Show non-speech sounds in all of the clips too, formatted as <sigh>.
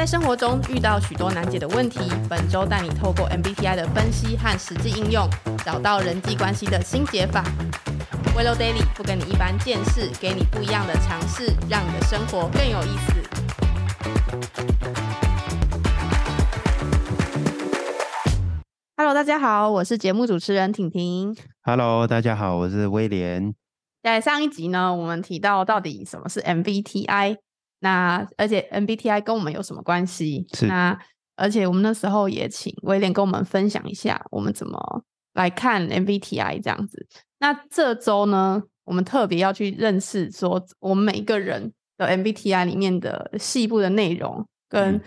在生活中遇到许多难解的问题，本周带你透过 MBTI 的分析和实际应用，找到人际关系的新解法。Willow Daily 不跟你一般见识，给你不一样的尝试，让你的生活更有意思。Hello，大家好，我是节目主持人婷婷。Hello，大家好，我是威廉。在上一集呢，我们提到到底什么是 MBTI，那而且 MBTI 跟我们有什么关系？是那而且我们那时候也请威廉跟我们分享一下，我们怎么来看 MBTI 这样子。那这周呢，我们特别要去认识说，我们每一个人的 MBTI 里面的细部的内容，跟嗯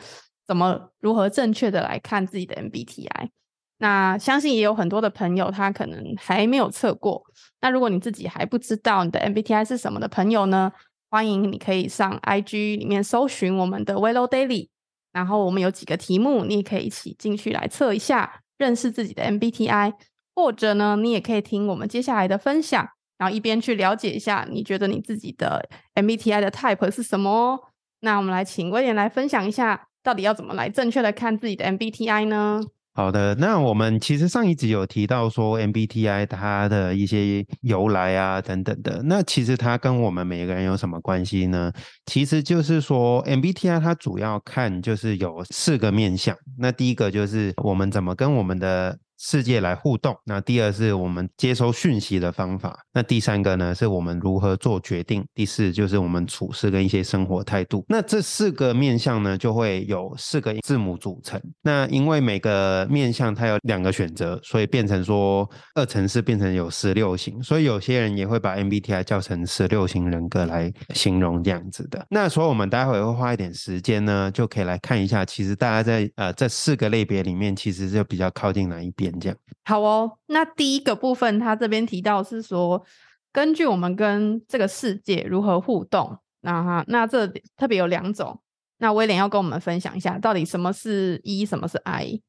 怎么如何正确的来看自己的 MBTI。那相信也有很多的朋友，他可能还没有测过。那如果你自己还不知道你的 MBTI 是什么的朋友呢，欢迎你可以上 IG 里面搜寻我们的 Willow Daily，然后我们有几个题目，你也可以一起进去来测一下，认识自己的 MBTI，或者呢，你也可以听我们接下来的分享，然后一边去了解一下，你觉得你自己的 MBTI 的 type 是什么哦。那我们来请威廉来分享一下，到底要怎么来正确的看自己的 MBTI 呢？好的，那我们其实上一集有提到说 MBTI 它的一些由来啊等等的，那其实它跟我们每个人有什么关系呢？其实就是说 MBTI 它主要看就是有四个面向，那第一个就是我们怎么跟我们的世界来互动，那第二是我们接收讯息的方法，那第三个呢是我们如何做决定，第四就是我们处事跟一些生活态度。那这四个面向呢就会有四个字母组成。那因为每个面向它有两个选择，所以变成说二乘四变成有十六型，所以有些人也会把 MBTI 叫成十六型人格来形容这样子的。那所以我们待会会花一点时间呢，就可以来看一下，其实大家在呃这四个类别里面，其实就比较靠近哪一边这样。好哦，那第一个部分，他这边提到是说，根据我们跟这个世界如何互动，那哈，那这特别有两种。那威廉要跟我们分享一下，到底什么是 E，什么是 I？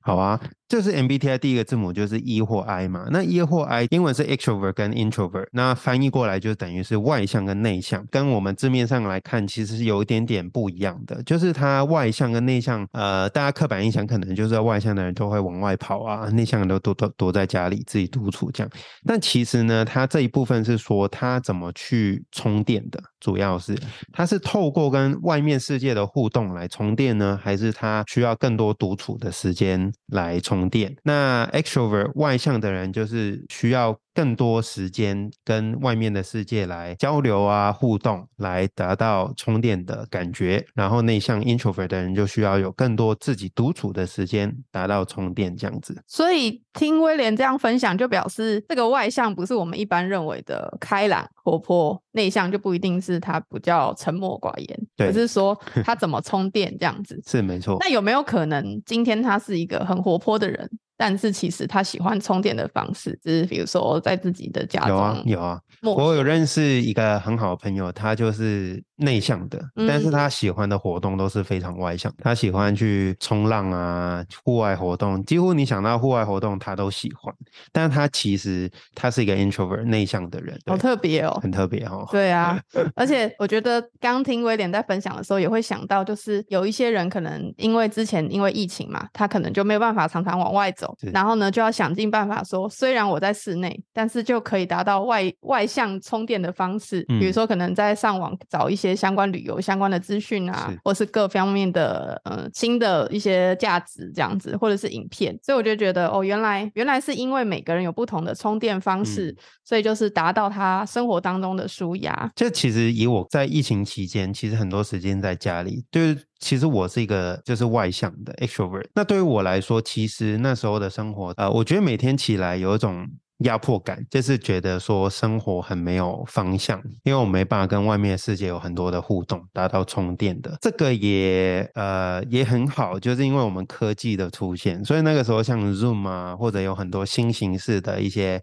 好啊，就是 MBTI 第一个字母就是 E 或 I 嘛。那 E 或 I 英文是 extrovert 跟 introvert，那翻译过来就等于是外向跟内向，跟我们字面上来看其实是有一点点不一样的。就是它外向跟内向，呃，大家刻板印象可能就是外向的人都会往外跑啊，内向的都躲躲躲在家里自己独处这样。但其实呢，它这一部分是说它怎么去充电的，主要是它是透过跟外面世界的互动来充电呢，还是它需要更多独处的时间来充电？那 extrovert 外向的人就是需要更多时间跟外面的世界来交流啊、互动，来达到充电的感觉。然后内向 introvert 的人就需要有更多自己独处的时间，达到充电这样子。所以听威廉这样分享，就表示这个外向不是我们一般认为的开朗活泼，内向就不一定是他比较沉默寡言，对而是说 <laughs> 他怎么充电这样子。是没错。那有没有可能今天他是一个很活泼的人，但是其实他喜欢充电的方式，就是比如说在自己的家中有啊中有啊，我有认识一个很好的朋友，他就是内向的，但是嗯他喜欢的活动都是非常外向。他喜欢去冲浪啊，户外活动，几乎你想到户外活动他都喜欢。但是他其实他是一个 introvert 内向的人，好特别哦。很特别哦。对啊，<laughs> 而且我觉得刚听威廉在分享的时候，也会想到，就是有一些人可能因为之前因为疫情嘛，他可能就没有办法常常往外走，然后呢就要想尽办法说，虽然我在室内，但是就可以达到外外向充电的方式，比如嗯说可能在上网找一些相关旅游相关的资讯啊是，或是各方面的呃新的一些价值这样子，或者是影片，所以我就觉得哦，原来原来是因为每个人有不同的充电方式，嗯所以就是达到他生活当中的舒压。这其实以我在疫情期间，其实很多时间在家里，就是其实我是一个就是外向的 extrovert。那对于我来说，其实那时候的生活，呃，我觉得每天起来有一种压迫感，就是觉得说生活很没有方向，因为我没办法跟外面的世界有很多的互动，达到充电的。这个也呃也很好，就是因为我们科技的出现，所以那个时候像 Zoom 啊，或者有很多新形式的一些。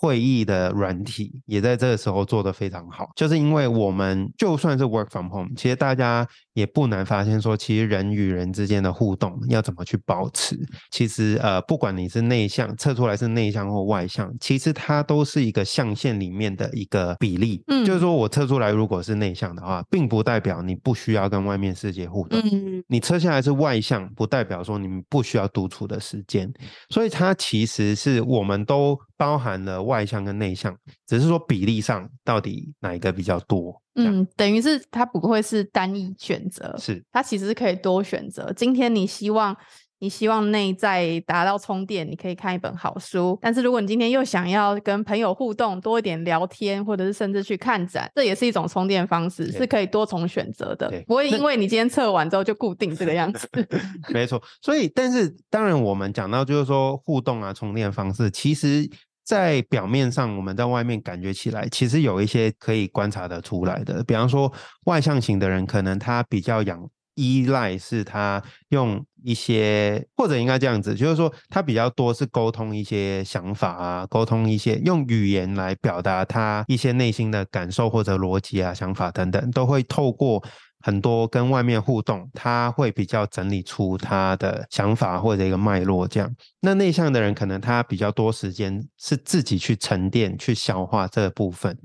会议的软体也在这个时候做得非常好，就是因为我们就算是 work from home，其实大家也不难发现说，其实人与人之间的互动要怎么去保持，其实呃，不管你是内向测出来是内向或外向，其实它都是一个象限里面的一个比例。嗯就是说我测出来如果是内向的话，并不代表你不需要跟外面世界互动。嗯你测下来是外向，不代表说你们不需要独处的时间，所以它其实是我们都包含了外向跟内向，只是说比例上到底哪一个比较多。嗯，等于是它不会是单一选择，是它其实是可以多选择。今天你希望你希望内在达到充电，你可以看一本好书。但是如果你今天又想要跟朋友互动，多一点聊天，或者是甚至去看展，这也是一种充电方式，是可以多重选择的，不会因为你今天测完之后就固定这个样子。<laughs> 没错，所以但是当然，我们讲到就是说互动啊、充电方式，其实在表面上我们在外面感觉起来，其实有一些可以观察得出来的。比方说，外向型的人可能他比较仰依赖是他用一些，或者应该这样子，就是说他比较多是沟通一些想法啊，沟通一些用语言来表达他一些内心的感受或者逻辑啊、想法等等，都会透过。很多跟外面互动，他会比较整理出他的想法或者一个脉络这样。那内向的人可能他比较多时间是自己去沉淀、去消化这部分。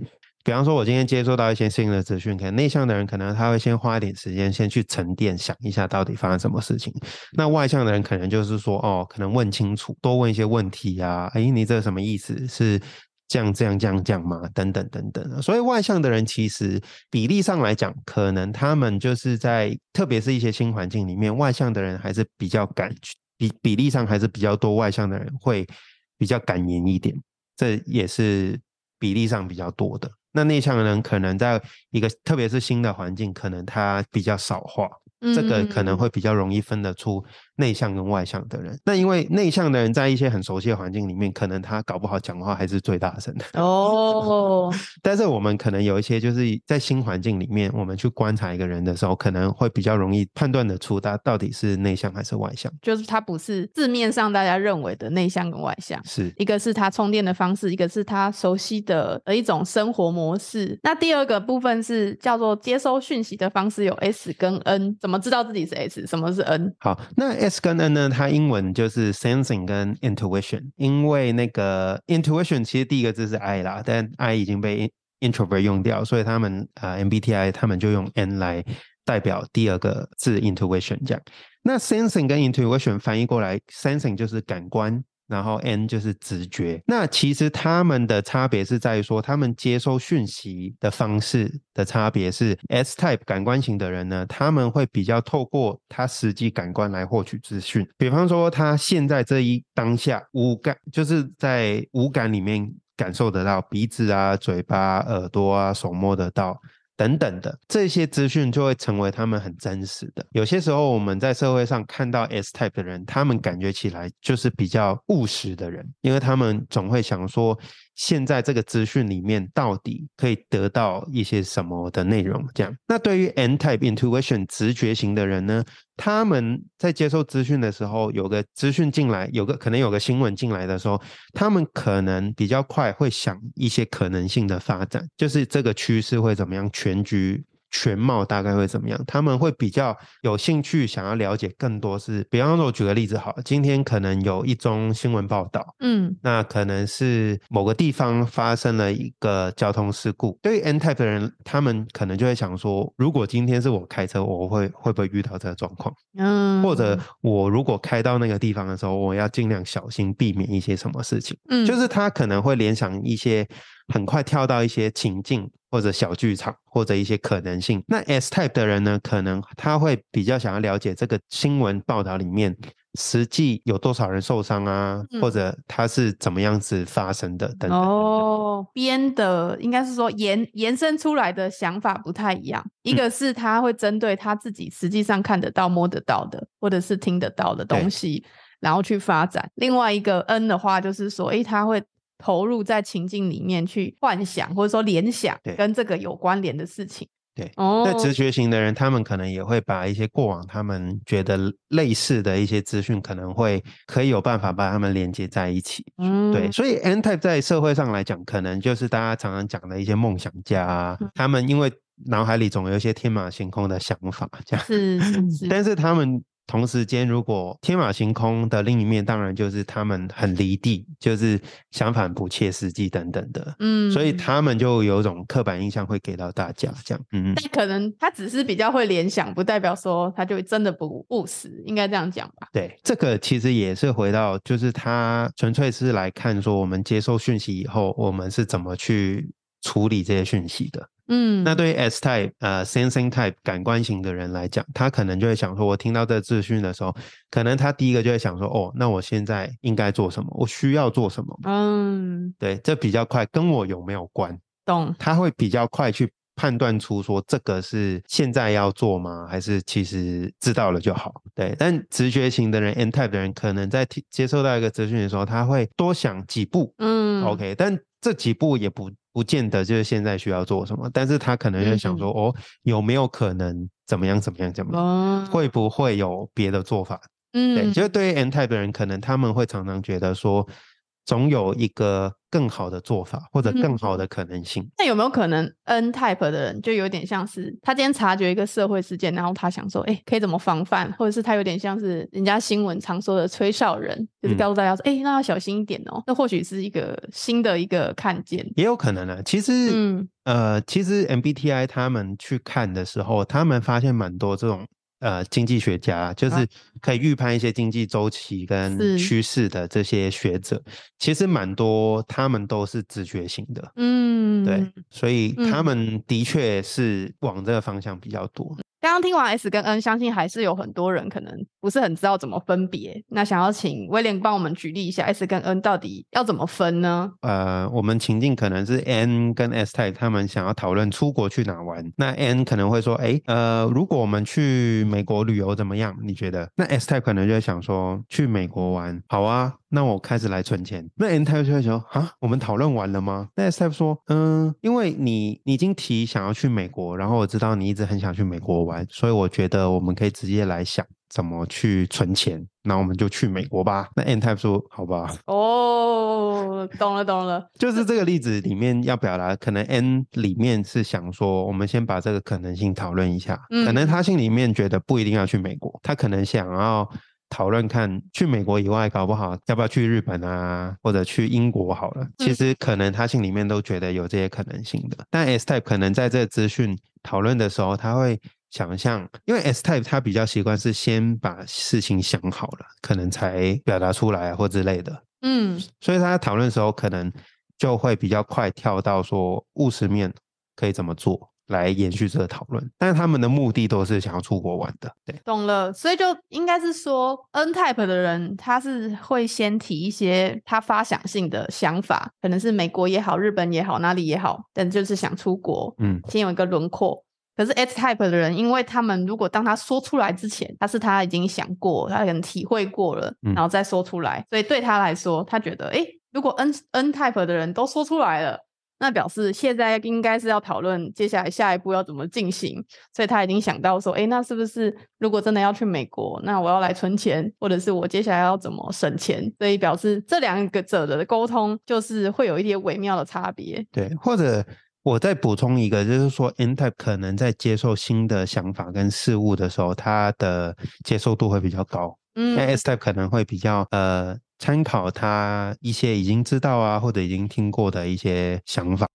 比方说，我今天接收到一些新的资讯，可能内向的人可能他会先花一点时间，先去沉淀，想一下到底发生什么事情。那外向的人可能就是说，哦，可能问清楚，多问一些问题啊，诶，你这什么意思？是这样这样这样这样吗？等等等等的。所以外向的人其实比例上来讲，可能他们就是在特别是一些新环境里面，外向的人还是比较敢比比例上还是比较多，外向的人会比较敢言一点，这也是比例上比较多的。那内向的人可能在一个特别是新的环境，可能他比较少话，这个可能嗯会比较容易分得出内向跟外向的人。那因为内向的人在一些很熟悉的环境里面，可能他搞不好讲话还是最大声的。哦，<laughs> 但是我们可能有一些就是在新环境里面，我们去观察一个人的时候，可能会比较容易判断得出他到底是内向还是外向。就是他不是字面上大家认为的内向跟外向。是一个是他充电的方式，一个是他熟悉的的一种生活模式。那第二个部分是叫做接收讯息的方式，有 S 跟 N。怎么知道自己是 S？什么是 N？好，那 S 跟 N 呢？它英文就是 sensing 跟 intuition。因为那个 intuition 其实第一个字是 I 啦，但 I 已经被 introvert 用掉，所以他们呃 MBTI 他们就用 N 来代表第二个字 intuition 这样。那 sensing 跟 intuition 翻译过来，sensing 就是感官。然后 N 就是直觉，那其实他们的差别是在于说，他们接收讯息的方式的差别是 S type 感官型的人呢，他们会比较透过他实际感官来获取资讯，比方说他现在这一当下五感，就是在五感里面感受得到鼻子啊、嘴巴、耳朵啊、手摸得到。等等的这些资讯就会成为他们很真实的。有些时候我们在社会上看到 S type 的人，他们感觉起来就是比较务实的人，因为他们总会想说，现在这个资讯里面到底可以得到一些什么的内容。这样，那对于 N type intuition 直觉型的人呢，他们在接受资讯的时候，有个资讯进来，有个可能有个新闻进来的时候，他们可能比较快会想一些可能性的发展，就是这个趋势会怎么样，全局。全貌大概会怎么样？他们会比较有兴趣，想要了解更多是，比方说，我举个例子好了，今天可能有一宗新闻报道，嗯那可能是某个地方发生了一个交通事故。对于 N type 的人，他们可能就会想说，如果今天是我开车，我会会不会遇到这个状况？嗯，或者我如果开到那个地方的时候，我要尽量小心，避免一些什么事情。嗯就是他可能会联想一些很快跳到一些情境或者小剧场或者一些可能性。那 S type 的人呢，可能他会比较想要了解这个新闻报道里面实际有多少人受伤啊，嗯或者他是怎么样子发生的等等。哦，编的应该是说延延伸出来的想法不太一样，一嗯个是他会针对他自己实际上看得到、摸得到的，或者是听得到的东西，然后去发展；另外一个 N 的话，就是说，诶，他会投入在情境里面去幻想，或者说联想跟这个有关联的事情。对，哦，那直觉型的人，他们可能也会把一些过往他们觉得类似的一些资讯，可能会可以有办法把他们连接在一起。嗯对，所以 N type 在社会上来讲，可能就是大家常常讲的一些梦想家啊，他们因为脑海里总有一些天马行空的想法，这样。是是是，<laughs> 但是他们同时间，如果天马行空的另一面，当然就是他们很离地，就是相反不切实际等等的。嗯，所以他们就有一种刻板印象会给到大家，这样。嗯，但可能他只是比较会联想，不代表说他就真的不务实，应该这样讲吧？对，这个其实也是回到，就是他纯粹是来看说，我们接受讯息以后，我们是怎么去处理这些讯息的。嗯，那对于 S type 呃 sensing type 感官型的人来讲，他可能就会想说，我听到这资讯的时候，可能他第一个就会想说，哦，那我现在应该做什么？我需要做什么？嗯，对，这比较快，跟我有没有关？懂。他会比较快去判断出说，这个是现在要做吗？还是其实知道了就好？对，但直觉型的人 N type 的人，可能在接受到一个资讯的时候，他会多想几步。嗯 OK，但这几步也不不见得就是现在需要做什么，但是他可能就想说，哦，有没有可能怎么样怎么样怎么样，哦，会不会有别的做法？嗯，对，就是对于 N type 的人，可能他们会常常觉得说，总有一个更好的做法或者更好的可能性。那有没有可能 N type 的人就有点像是他今天察觉一个社会事件，然后他想说，哎，可以怎么防范，或者是他有点像是人家新闻常说的吹哨人，就是嗯告诉大家说，哎、那要小心一点哦。那或许是一个新的一个看见。也有可能啊，其实，嗯呃，其实 MBTI 他们去看的时候，他们发现蛮多这种呃经济学家，就是可以预判一些经济周期跟趋势的这些学者，其实蛮多他们都是直觉型的，嗯，对，所以他嗯们的确是往这个方向比较多。刚刚听完 S 跟 N，相信还是有很多人可能不是很知道怎么分别。那想要请威廉帮我们举例一下 S 跟 N 到底要怎么分呢？呃，我们情境可能是 N 跟 S type 他们想要讨论出国去哪玩，那 N 可能会说，哎，呃，如果我们去美国旅游怎么样？你觉得？那 S type 可能就会想说，去美国玩，好啊，那我开始来存钱。那 N type 就会说，啊，我们讨论完了吗？那 S type 说，嗯，因为你你已经提想要去美国，然后我知道你一直很想去美国玩，所以我觉得我们可以直接来想怎么去存钱，那我们就去美国吧。那 N type 说，好吧。哦，懂了懂了，<laughs> 就是这个例子里面要表达，可能 N 里面是想说，我们先把这个可能性讨论一下。嗯可能嗯他心里面觉得不一定要去美国，他可能想要讨论看去美国以外，搞不好要不要去日本啊，或者去英国好了。其嗯实可能他心里面都觉得有这些可能性的。但 S type 可能在这个资讯讨论的时候，他会。想象，因为 S type 他比较习惯是先把事情想好了，可能才表达出来啊或之类的。嗯所以他在讨论的时候，可能就会比较快跳到说务实面可以怎么做来延续这个讨论。但是他们的目的都是想要出国玩的，对，懂了，所以就应该是说，N type 的人他是会先提一些他发想性的想法，可能是美国也好，日本也好，哪里也好，但就是想出国，嗯，先有一个轮廓。可是 S type 的人，因为他们如果当他说出来之前，他是他已经想过，他可能体会过了，嗯然后再说出来，所以对他来说，他觉得，哎，如果 N N type 的人都说出来了，那表示现在应该是要讨论接下来下一步要怎么进行，所以他已经想到说，哎，那是不是如果真的要去美国，那我要来存钱，或者是我接下来要怎么省钱？所以表示这两个者的沟通就是会有一些微妙的差别。对，或者。我再补充一个，就是说，N type 可能在接受新的想法跟事物的时候，他的接受度会比较高。嗯那 S type 可能会比较呃参考他一些已经知道啊或者已经听过的一些想法。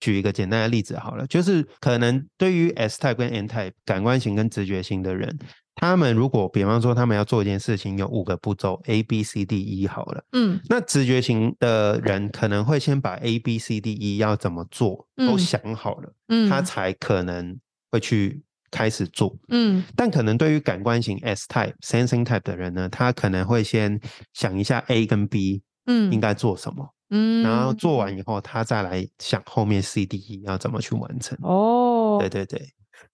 举一个简单的例子好了，就是可能对于 S type 跟 N type 感官型跟直觉型的人，他们如果比方说他们要做一件事情，有五个步骤 A B C D E 好了，嗯。那直觉型的人可能会先把 A B C D E 要怎么做都嗯。想好了，嗯，他才可能会去开始做。嗯但可能对于感官型 S type、sensing type 的人呢，他可能会先想一下 A 跟 B 嗯应该做什么，嗯，然后做完以后，他再来想后面 C、D、E 要怎么去完成。哦，对对对，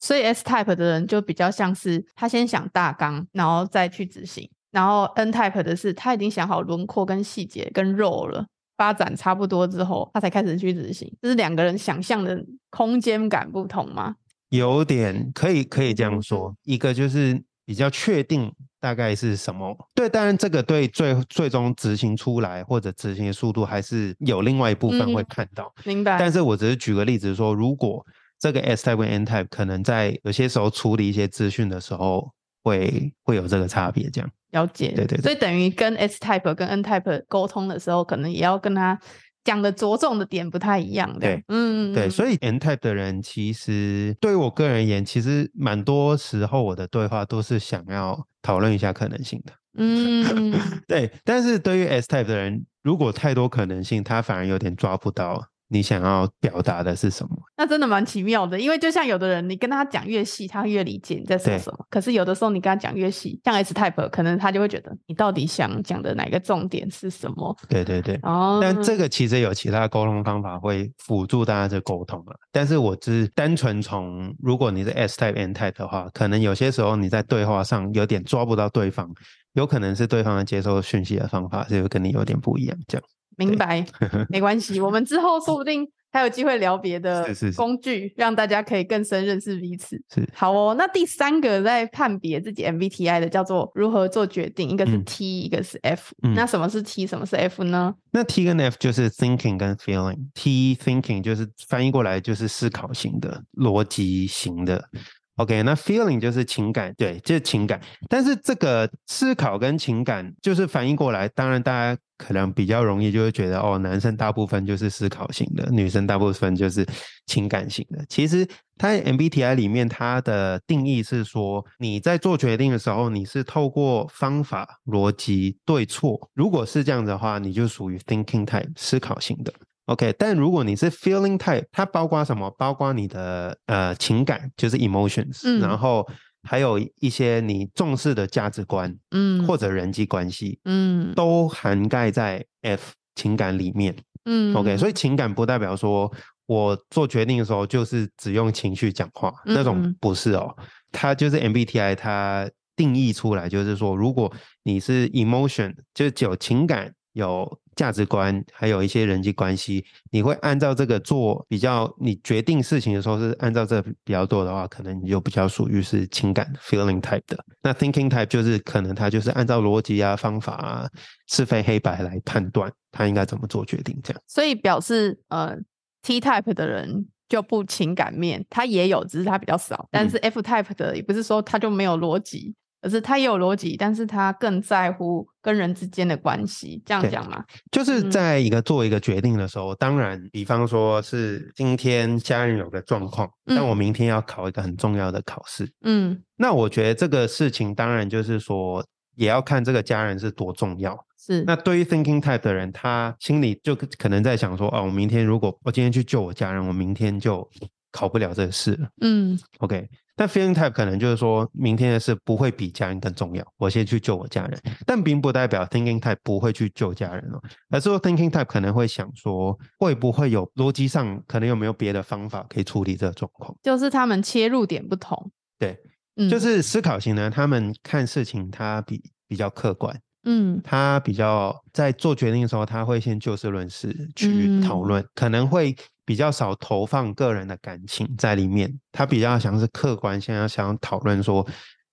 所以 S type 的人就比较像是他先想大纲，然后再去执行。然后 N type 的是他已经想好轮廓跟细节跟肉了，发展差不多之后，他才开始去执行。这是两个人想象的空间感不同吗？有点可以可以这样嗯说，一个就是比较确定大概是什么。对，当然这个对最最终执行出来或者执行的速度还是有另外一部分会嗯看到。明白？但是我只是举个例子说，如果这个 S type 跟 N type 可能在有些时候处理一些资讯的时候会会有这个差别，这样。了解，对对对所以等于跟 S type 跟 N type 沟通的时候，可能也要跟他讲的着重的点不太一样的。对嗯，对，所以 N type 的人其实对于我个人而言，其实蛮多时候我的对话都是想要讨论一下可能性的。嗯，<laughs> 对，但是对于 S type 的人，如果太多可能性，他反而有点抓不到你想要表达的是什么。那真的蛮奇妙的，因为就像有的人，你跟他讲越细，他越理解你在说什么。可是有的时候你跟他讲越细，像 S type，可能他就会觉得你到底想讲的哪个重点是什么？对对对。哦，但这个其实有其他沟通方法会辅助大家的沟通了。但是我只是单纯从，如果你是 S type N type 的话，可能有些时候你在对话上有点抓不到对方，有可能是对方的接收讯息的方法是跟你有点不一样，这样。明白，<laughs> 没关系，我们之后说不定还有机会聊别的是是是工具，让大家可以更深认识彼此。是好哦，那第三个在判别自己 MBTI 的叫做如何做决定，一个是嗯 T，、一个是 F、嗯那什么是 T，什么是 F 呢？那 T 跟 F 就是 thinking 跟 feeling。T thinking 就是翻译过来就是思考型的、逻辑型的。OK，那 feeling 就是情感，对，就是情感。但是这个思考跟情感就是反应过来，当然大家可能比较容易就会觉得，哦，男生大部分就是思考型的，女生大部分就是情感型的。其实它 MBTI 里面，它的定义是说，你在做决定的时候，你是透过方法、逻辑、对错。如果是这样的话，你就属于 thinking type 思考型的。OK，但如果你是 feeling type，它包括什么？包括你的呃情感，就是 emotions，、嗯然后还有一些你重视的价值观嗯，或者人际关系，嗯都涵盖在 F 情感里面。嗯 OK，所以情感不代表说我做决定的时候就是只用情绪讲话，那种嗯不是哦。它就是 MBTI 它定义出来，就是说，如果你是 emotion，就是有情感、有价值观，还有一些人际关系，你会按照这个做比较，你决定事情的时候是按照这比较多的话，可能你就比较属于是情感 feeling type 的。那 thinking type 就是可能他就是按照逻辑啊、方法啊、是非黑白来判断他应该怎么做决定，这样。所以表示呃 T type 的人就不情感面，他也有，只是他比较少。但嗯是 F type 的也不是说他就没有逻辑，而是他也有逻辑，但是他更在乎跟人之间的关系，这样讲吗？就是嗯在一个做一个决定的时候，当然，比方说是今天家人有个状况，但嗯我明天要考一个很重要的考试，嗯那我觉得这个事情当然就是说，也要看这个家人是多重要。是那对于 thinking type 的人，他心里就可可能在想说，哦，我明天如果我今天去救我家人，我明天就考不了这个试了。嗯 OK，但 feeling type 可能就是说明天的事不会比家人更重要，我先去救我家人，但并不代表 thinking type 不会去救家人哦，而是说 thinking type 可能会想说，会不会有逻辑上可能有没有别的方法可以处理这个状况？就是他们切入点不同。对，嗯，就。是思考型呢，他们看事情他比比较客观，嗯。他比较在做决定的时候，他会先就事论事去讨嗯论，可能会比较少投放个人的感情在里面。他比较想是客观，想要讨论说，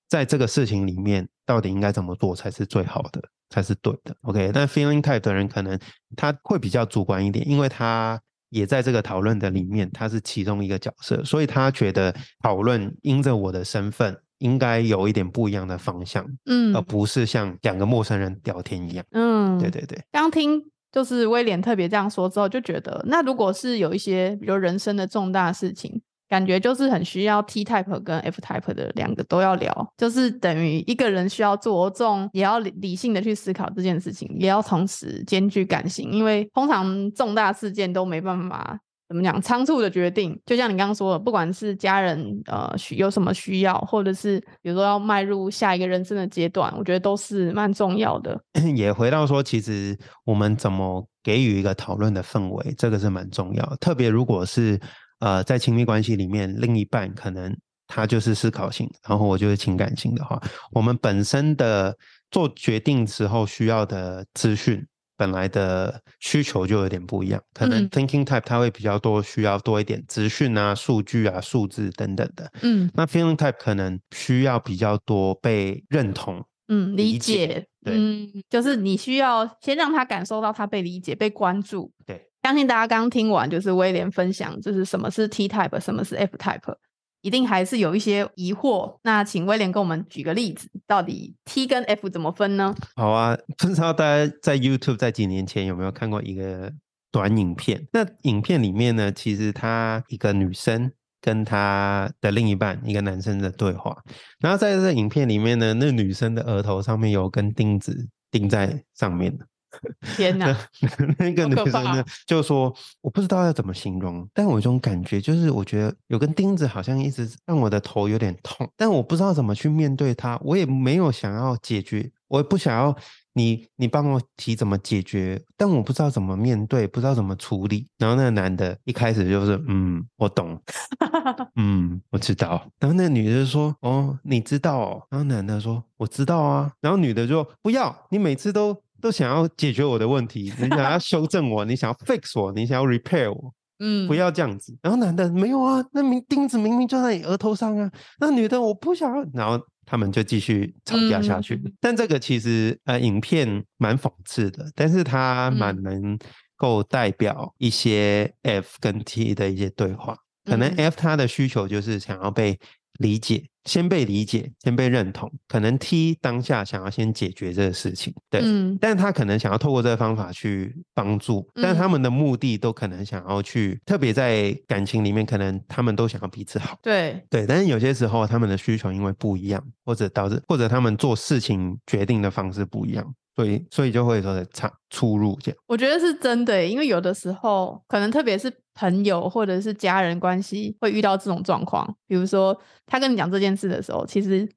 在这个事情里面到底应该怎么做才是最好的，才是对的。OK，但 feeling type 的人可能他会比较主观一点，因为他。也在这个讨论的里面，他是其中一个角色，所以他觉得讨论因着我的身份，应该有一点不一样的方向，嗯而不是像两个陌生人聊天一样。嗯，对对对，刚听就是威廉特别这样说之后，就觉得那如果是有一些比如人生的重大事情，感觉就是很需要 T type 跟 F type 的两个都要聊，就是等于一个人需要着重，也要理理性的去思考这件事情，也要同时兼具感性，因为通常重大事件都没办法。怎么讲？仓促的决定，就像你刚刚说的，不管是家人呃需有什么需要，或者是比如说要迈入下一个人生的阶段，我觉得都是蛮重要的。<coughs> 也回到说，其实我们怎么给予一个讨论的氛围，这个是蛮重要。特别如果是呃在亲密关系里面，另一半可能他就是思考性，然后我就是情感性的话，我们本身的做决定时候需要的资讯。本来的需求就有点不一样，可能嗯。thinking type 它会比较多，需要多一点资讯啊、数据啊、数字等等的。嗯。那 feeling type 可能需要比较多被认同，嗯，理理解解，对。嗯，就是你需要先让他感受到他被理解、被关注，对。相信大家刚听完就是威廉分享，就是什么是 T type，什么是 F type，一定还是有一些疑惑。那请威廉跟我们举个例子，到底 T 跟 F 怎么分呢？好啊，不知道大家在 YouTube 在几年前有没有看过一个短影片？那影片里面呢，其实她一个女生跟她的另一半一个男生的对话，然后在这影片里面呢，那女生的额头上面有根钉子钉在上面的。<laughs> 天哪！<laughs> 那个女生呢，就说我不知道要怎么形容，但我有一种感觉，就是我觉得有根钉子好像一直让我的头有点痛，但我不知道怎么去面对它，我也没有想要解决，我也不想要你你帮我提怎么解决，但我不知道怎么面对，不知道怎么处理。然后那个男的一开始就是嗯，我懂，<laughs> 嗯，我知道。然后那个女的说哦，你知道哦。然后男的说我知道啊。然后女的就不要，你每次都。都想要解决我的问题，<laughs> 你想要修正我，你想要 fix 我，你想要 repair 我，嗯，不要这样子。然后男的没有啊，那明钉子明明就在你额头上啊。那女的我不想要，然后他们就继续吵架下去。但这个其实呃，影片蛮讽刺的，但是它蛮能够代表一些 F 跟 T 的一些对话。可能 F 他的需求就是想要被。理解，先被理解，先被认同。可能 T 当下想要先解决这个事情，对，嗯，但他可能想要透过这个方法去帮助，但他们的目的都可能想要去，特别在感情里面，可能他们都想要彼此好，对，对。但是有些时候，他们的需求因为不一样，或者导致，或者他们做事情决定的方式不一样。所以，所以就会说差出入这样。我觉得是真的，因为有的时候，可能特别是朋友或者是家人关系，会遇到这种状况。比如说，他跟你讲这件事的时候，其实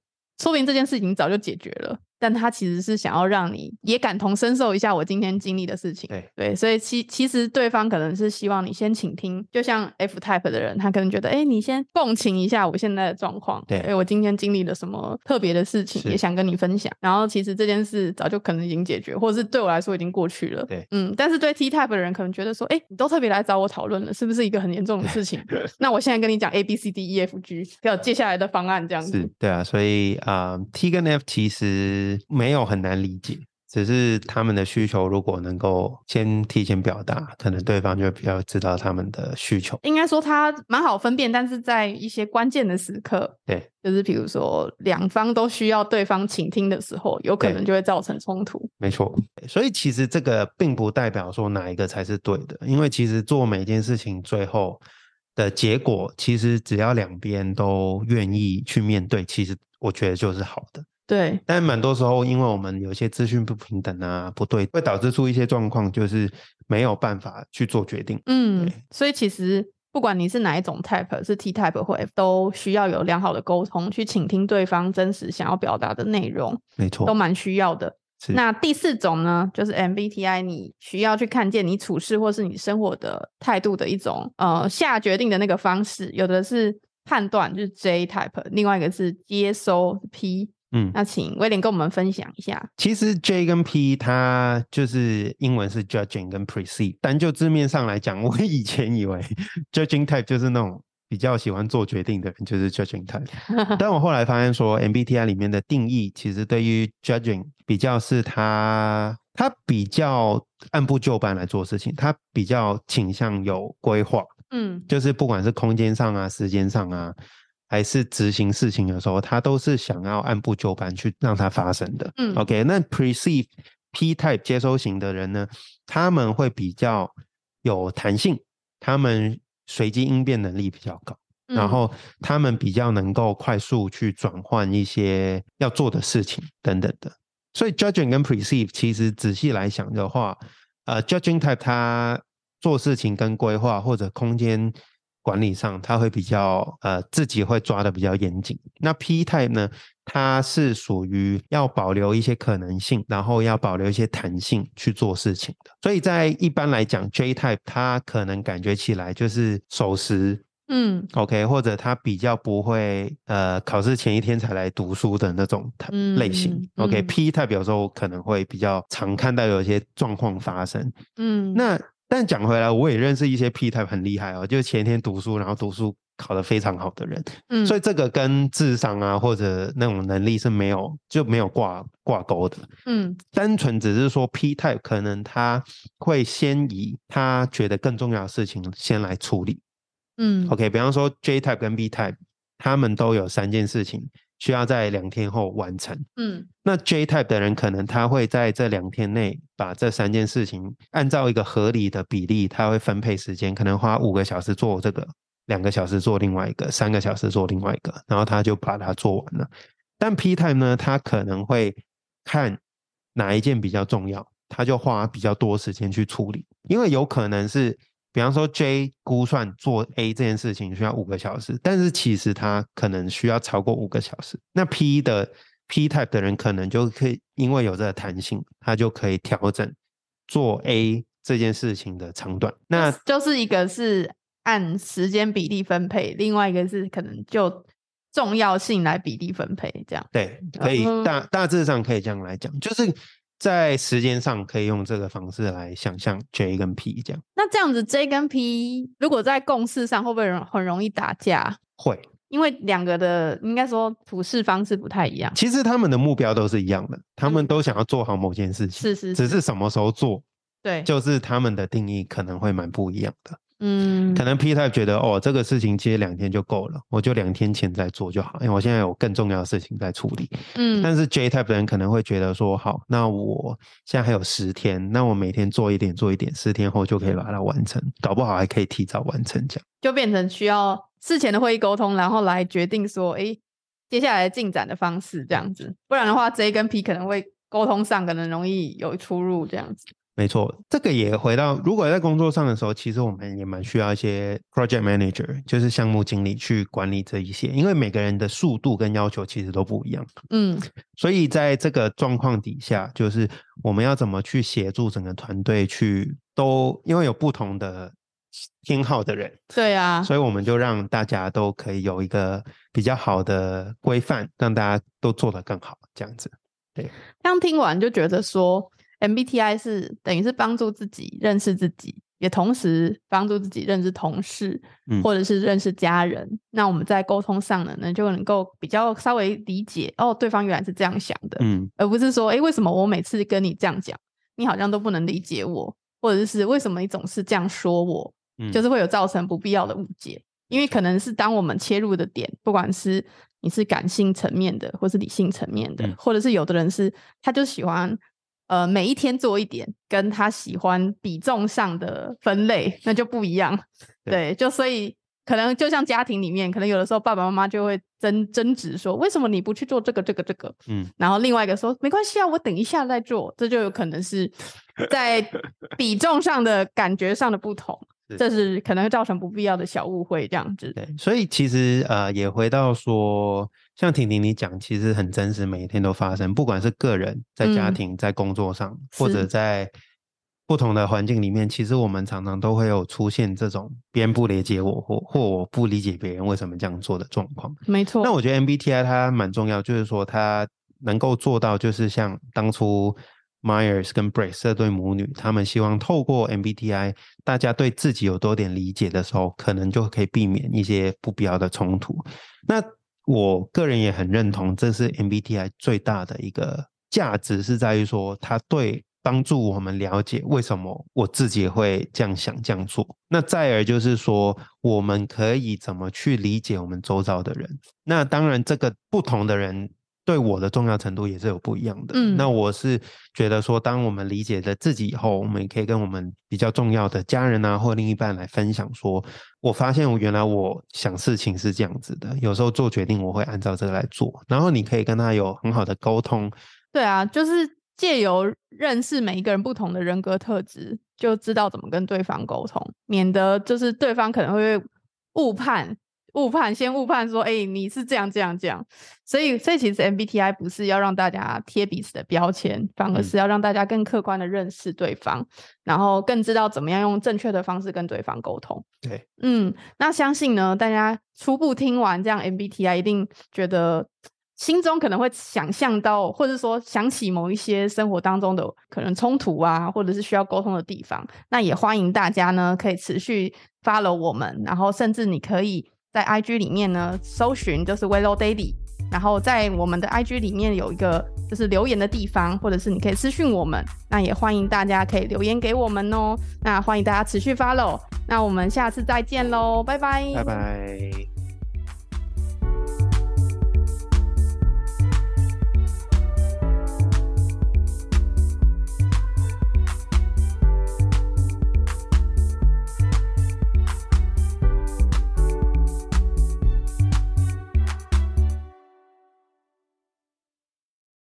说明这件事情早就解决了。但他其实是想要让你也感同身受一下我今天经历的事情，对对，所以其其实对方可能是希望你先倾听，就像 F type 的人，他可能觉得，哎，你先共情一下我现在的状况，对，哎，我今天经历了什么特别的事情，也想跟你分享。然后其实这件事早就可能已经解决，或者是对我来说已经过去了，对，嗯。但是对 T type 的人可能觉得说，哎，你都特别来找我讨论了，是不是一个很严重的事情？那我现在跟你讲 A B C D E F G，要接下来的方案这样子。是，对啊，所以啊，T 跟 F 其实没有很难。理解，只是他们的需求如果能够先提前表达，可能对方就比较知道他们的需求。应该说他蛮好分辨，但是在一些关键的时刻，对，就是比如说两方都需要对方倾听的时候，有可能就会造成冲突。没错，所以其实这个并不代表说哪一个才是对的，因为其实做每件事情最后的结果，其实只要两边都愿意去面对，其实我觉得就是好的。对，但蛮多时候，因为我们有些资讯不平等啊，不对，会导致出一些状况，就是没有办法去做决定。嗯，所以其实不管你是哪一种 type，是 T type 或 F，都需要有良好的沟通，去倾听对方真实想要表达的内容。没错，都蛮需要的。那第四种呢，就是 MBTI，你需要去看见你处事或是你生活的态度的一种呃下决定的那个方式。有的是判断，就是 J type；另外一个是接收 P。嗯，那请威廉跟我们分享一下。其实 J 跟 P 它就是英文是 judging 跟 perceive，单就字面上来讲，我以前以为 <laughs> judging type 就是那种比较喜欢做决定的人，就是 judging type。<laughs> 但我后来发现说，MBTI 里面的定义其实对于 judging 比较是他他比较按部就班来做事情，他比较倾向有规划。嗯，就是不管是空间上啊，时间上啊。还是执行事情的时候，他都是想要按部就班去让它发生的。嗯，OK，那 perceive P type 接收型的人呢，他们会比较有弹性，他们随机应变能力比较高，然后他们比较能够快速去转换一些要做的事情等等的。所以 judging 跟 perceive 其实仔细来想的话，呃，judging type 他做事情跟规划或者空间。管理上，他会比较呃自己会抓的比较严谨。那 P type 呢，它是属于要保留一些可能性，然后要保留一些弹性去做事情的。所以在一般来讲，J type 它可能感觉起来就是守时，嗯，OK，或者他比较不会呃考试前一天才来读书的那种类型。OK，P type 有时候可能会比较常看到有一些状况发生。嗯，那。但讲回来，我也认识一些 P type 很厉害哦，就是前一天读书，然后读书考得非常好的人。嗯，所以这个跟智商啊或者那种能力是没有就没有挂挂钩的。嗯单纯只是说 P type 可能他会先以他觉得更重要的事情先来处理。嗯 OK，比方说 J type 跟 B type，他们都有三件事情需要在两天后完成。嗯那 J type 的人可能他会在这两天内把这三件事情按照一个合理的比例，他会分配时间，可能花五个小时做这个，两个小时做另外一个，三个小时做另外一个，然后他就把它做完了。但 P type 呢，他可能会看哪一件比较重要，他就花比较多时间去处理，因为有可能是，比方说 J 估算做 A 这件事情需要五个小时，但是其实他可能需要超过五个小时。那 P 的 P type 的人可能就可以因为有这个弹性，他就可以调整做 A 这件事情的长短。那就是一个是按时间比例分配，另外一个是可能就重要性来比例分配，这样。对，可以嗯大大致上可以这样来讲，就是在时间上可以用这个方式来想象 J 跟 P 这样那这样子 J 跟 P 如果在共事上会不会容很容易打架？会。因为两个的应该说处事方式不太一样。其实他们的目标都是一样的，他们嗯都想要做好某件事情，是是只是什么时候做，对，就是他们的定义可能会蛮不一样的。嗯可能 P type 觉得哦，这个事情接两天就够了，我就两天前再做就好，因为我现在有更重要的事情在处理。嗯但是 J type 的人可能会觉得说，好，那我现在还有十天，那我每天做一点做一点，十天后就可以把它完成，搞不好还可以提早完成这样。就变成需要事前的会议沟通，然后来决定说，哎，接下来进展的方式这样子。不然的话，J 跟 P 可能会沟通上可能容易有出入这样子。没错，这个也回到，如果在工作上的时候，其实我们也蛮需要一些 project manager，就是项目经理去管理这一些，因为每个人的速度跟要求其实都不一样，嗯。所以在这个状况底下，就是我们要怎么去协助整个团队去都，因为有不同的偏好的人，对啊，所以我们就让大家都可以有一个比较好的规范，让大家都做得更好，这样子。对。刚听完就觉得说，MBTI 是等于是帮助自己认识自己，也同时帮助自己认识同事，嗯或者是认识家人。那我们在沟通上呢，呢就能够比较稍微理解哦，对方原来是这样想的，嗯而不是说，哎，为什么我每次跟你这样讲，你好像都不能理解我，或者是为什么你总是这样说我，嗯，就是会有造成不必要的误解。因为可能是当我们切入的点，不管是你是感性层面的，或是理性层面的，嗯或者是有的人是他就喜欢呃每一天做一点，跟他喜欢比重上的分类那就不一样。对对，就所以可能就像家庭里面，可能有的时候爸爸妈妈就会争争执说，为什么你不去做这个这个这个？嗯，然后另外一个说没关系啊，我等一下再做，这就有可能是 <laughs> 在比重上的感觉上的不同，是这是可能会造成不必要的小误会这样子。对，所以其实呃，也回到说，像婷婷你讲，其实很真实，每一天都发生，不管是个人在家嗯庭、在工作上，或者在不同的环境里面，其实我们常常都会有出现这种别人不理解我，或或我不理解别人为什么这样做的状况。没错。那我觉得 MBTI 它蛮重要，就是说它能够做到，就是像当初 Myers 跟 Brace 这对母女，他们希望透过 MBTI，大家对自己有多点理解的时候，可能就可以避免一些不必要的冲突。那我个人也很认同，这是 MBTI 最大的一个价值，是在于说它对。帮助我们了解为什么我自己会这样想这样做。那再而就是说，我们可以怎么去理解我们周遭的人。那当然，这个不同的人对我的重要程度也是有不一样的。嗯那我是觉得说，当我们理解了自己以后，我们也可以跟我们比较重要的家人啊，或另一半来分享说，我发现我原来我想事情是这样子的，有时候做决定我会按照这个来做。然后你可以跟他有很好的沟通。对啊，就是借由认识每一个人不同的人格特质，就知道怎么跟对方沟通，免得就是对方可能会误判、误判，先误判说，哎、你是这样、这样、这样。所以，所以其实 MBTI 不是要让大家贴彼此的标签，反而嗯是要让大家更客观的认识对方，然后更知道怎么样用正确的方式跟对方沟通。对，嗯，那相信呢，大家初步听完这样 MBTI，一定觉得心中可能会想象到，或者说想起某一些生活当中的可能冲突啊，或者是需要沟通的地方。那也欢迎大家呢，可以持续 follow 我们，然后甚至你可以在 IG 里面呢搜寻就是 Willow Daily，然后在我们的 IG 里面有一个就是留言的地方，或者是你可以私讯我们，那也欢迎大家可以留言给我们哦。那欢迎大家持续 follow，那我们下次再见喽，拜拜，拜拜。